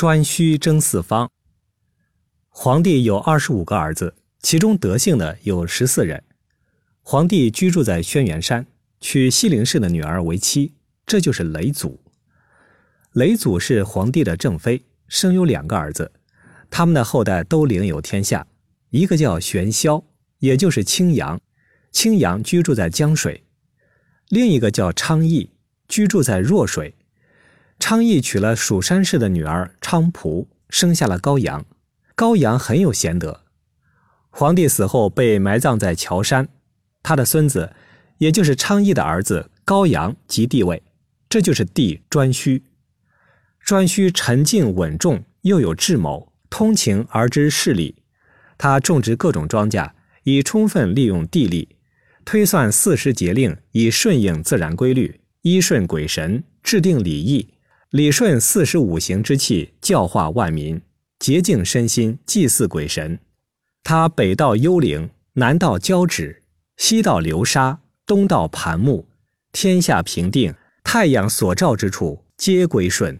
颛顼争四方。皇帝有二十五个儿子，其中德姓的有十四人。皇帝居住在轩辕山，娶西陵氏的女儿为妻，这就是雷祖。雷祖是皇帝的正妃，生有两个儿子，他们的后代都领有天下。一个叫玄霄，也就是青阳，青阳居住在江水；另一个叫昌邑，居住在弱水。昌邑娶了蜀山氏的女儿昌蒲，生下了高阳。高阳很有贤德。皇帝死后被埋葬在乔山，他的孙子，也就是昌邑的儿子高阳即帝位，这就是帝颛顼。颛顼沉静稳重，又有智谋，通情而知事理。他种植各种庄稼，以充分利用地利，推算四时节令，以顺应自然规律，依顺鬼神，制定礼义。理顺四时五行之气，教化万民，洁净身心，祭祀鬼神。他北到幽灵，南到交趾，西到流沙，东到盘木，天下平定，太阳所照之处皆归顺。